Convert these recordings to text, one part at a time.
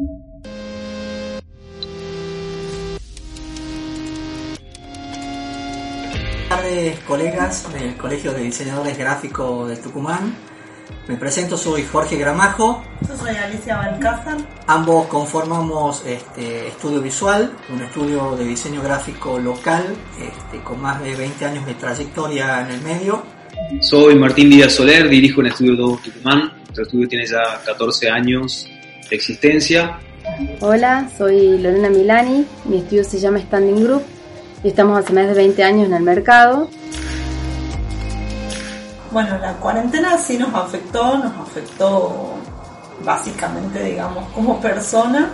Buenas tardes, colegas del Colegio de Diseñadores Gráficos de Tucumán. Me presento, soy Jorge Gramajo. Yo soy Alicia Balcázar. Ambos conformamos este Estudio Visual, un estudio de diseño gráfico local este, con más de 20 años de trayectoria en el medio. Soy Martín Díaz Soler, dirijo en Estudio 2 Tucumán. Nuestro estudio tiene ya 14 años existencia. Hola, soy Lorena Milani, mi estudio se llama Standing Group y estamos hace más de 20 años en el mercado. Bueno, la cuarentena sí nos afectó, nos afectó básicamente, digamos, como personas.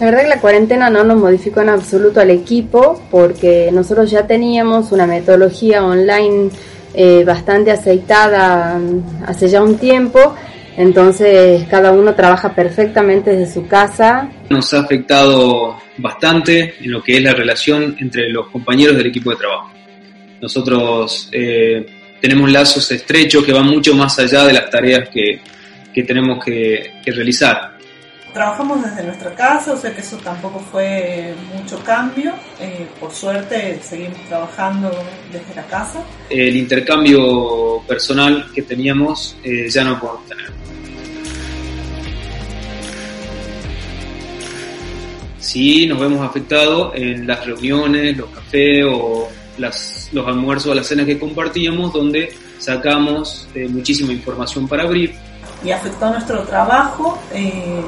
La verdad que la cuarentena no nos modificó en absoluto al equipo porque nosotros ya teníamos una metodología online eh, bastante aceitada mm, hace ya un tiempo, entonces cada uno trabaja perfectamente desde su casa. Nos ha afectado bastante en lo que es la relación entre los compañeros del equipo de trabajo. Nosotros eh, tenemos lazos estrechos que van mucho más allá de las tareas que, que tenemos que, que, realizar. Trabajamos desde nuestra casa, o sea que eso tampoco fue mucho cambio. Eh, por suerte seguimos trabajando desde la casa. El intercambio personal que teníamos eh, ya no podemos tener. Sí, nos vemos afectados en las reuniones, los cafés o las, los almuerzos o las cenas que compartíamos, donde sacamos eh, muchísima información para abrir. Y afectó nuestro trabajo eh,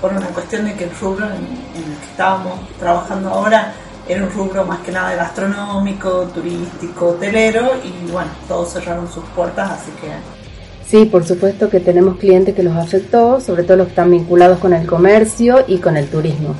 por una cuestión de que el rubro en, en, el que estábamos trabajando ahora era un rubro más que nada gastronómico, turístico, hotelero y bueno, todos cerraron sus puertas, así que... Sí, por supuesto que tenemos clientes que los afectó, sobre todo los que están vinculados con el comercio y con el turismo.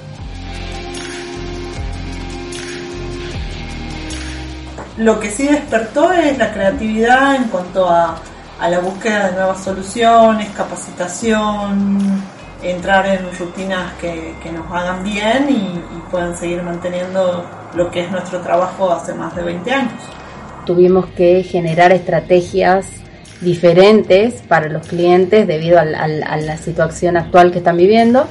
Lo que sí despertó es la creatividad en cuanto a, a la búsqueda de nuevas soluciones, capacitación, entrar en rutinas que, que nos hagan bien y, y, puedan seguir manteniendo lo que es nuestro trabajo hace más de 20 años. Tuvimos que generar estrategias diferentes para los clientes debido a la situación actual que están viviendo.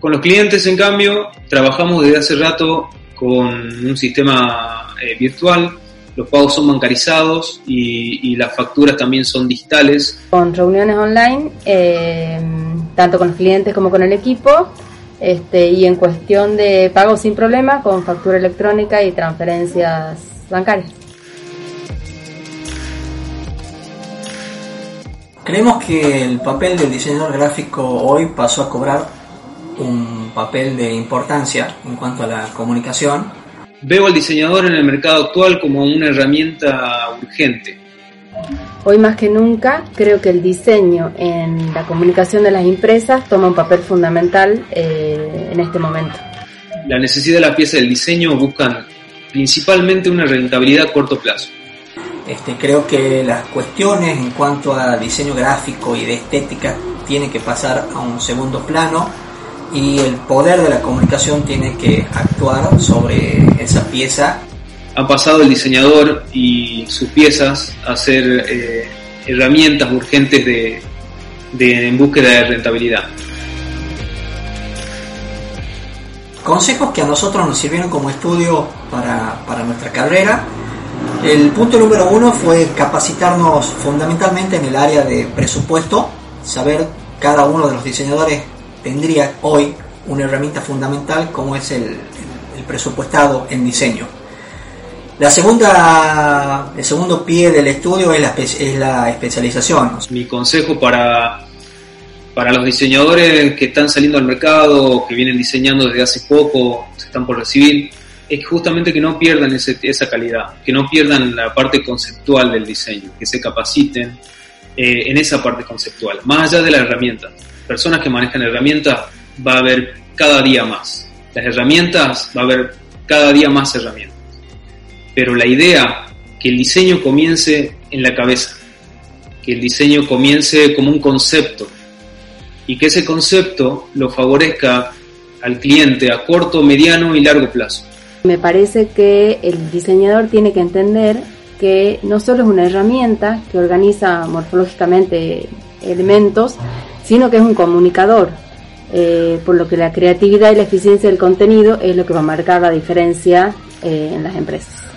Con los clientes, en cambio, trabajamos desde hace rato con un sistema eh, virtual los pagos son bancarizados y, y, las facturas también son digitales. Con reuniones online, eh, tanto con los clientes como con el equipo, este, y en cuestión de pago sin problema, con factura electrónica y transferencias bancarias. Creemos que el papel del diseñador gráfico hoy pasó a cobrar un papel de importancia en cuanto a la comunicación Veo al diseñador en el mercado actual como una herramienta urgente. Hoy más que nunca creo que el diseño en la comunicación de las empresas toma un papel fundamental eh, en este momento. La necesidad de la pieza del diseño buscan principalmente una rentabilidad a corto plazo. Este, creo que las cuestiones en cuanto a diseño gráfico y de estética tienen que pasar a un segundo plano y el poder de la comunicación tiene que actuar sobre esa pieza. Ha pasado el diseñador y sus piezas a ser eh, herramientas urgentes de, de, en búsqueda de rentabilidad. Consejos que a nosotros nos sirvieron como estudio para, para nuestra carrera. El punto número uno fue capacitarnos fundamentalmente en el área de presupuesto, saber cada uno de los diseñadores tendría hoy una herramienta fundamental como es el, el, presupuestado en diseño. La segunda, el segundo pie del estudio es la, es la especialización. Mi consejo para, para los diseñadores que están saliendo al mercado, que vienen diseñando desde hace poco, se están por recibir, es justamente que no pierdan ese, esa calidad, que no pierdan la parte conceptual del diseño, que se capaciten eh, en esa parte conceptual, más allá de la herramienta personas que manejan herramientas va a haber cada día más. Las herramientas va a haber cada día más herramientas. Pero la idea que el diseño comience en la cabeza, que el diseño comience como un concepto y que ese concepto lo favorezca al cliente a corto, mediano y largo plazo. Me parece que el diseñador tiene que entender que no solo es una herramienta que organiza morfológicamente elementos, sino que es un comunicador. eh, por lo que la creatividad y la eficiencia del contenido es lo que va a marcar la diferencia eh, en las empresas.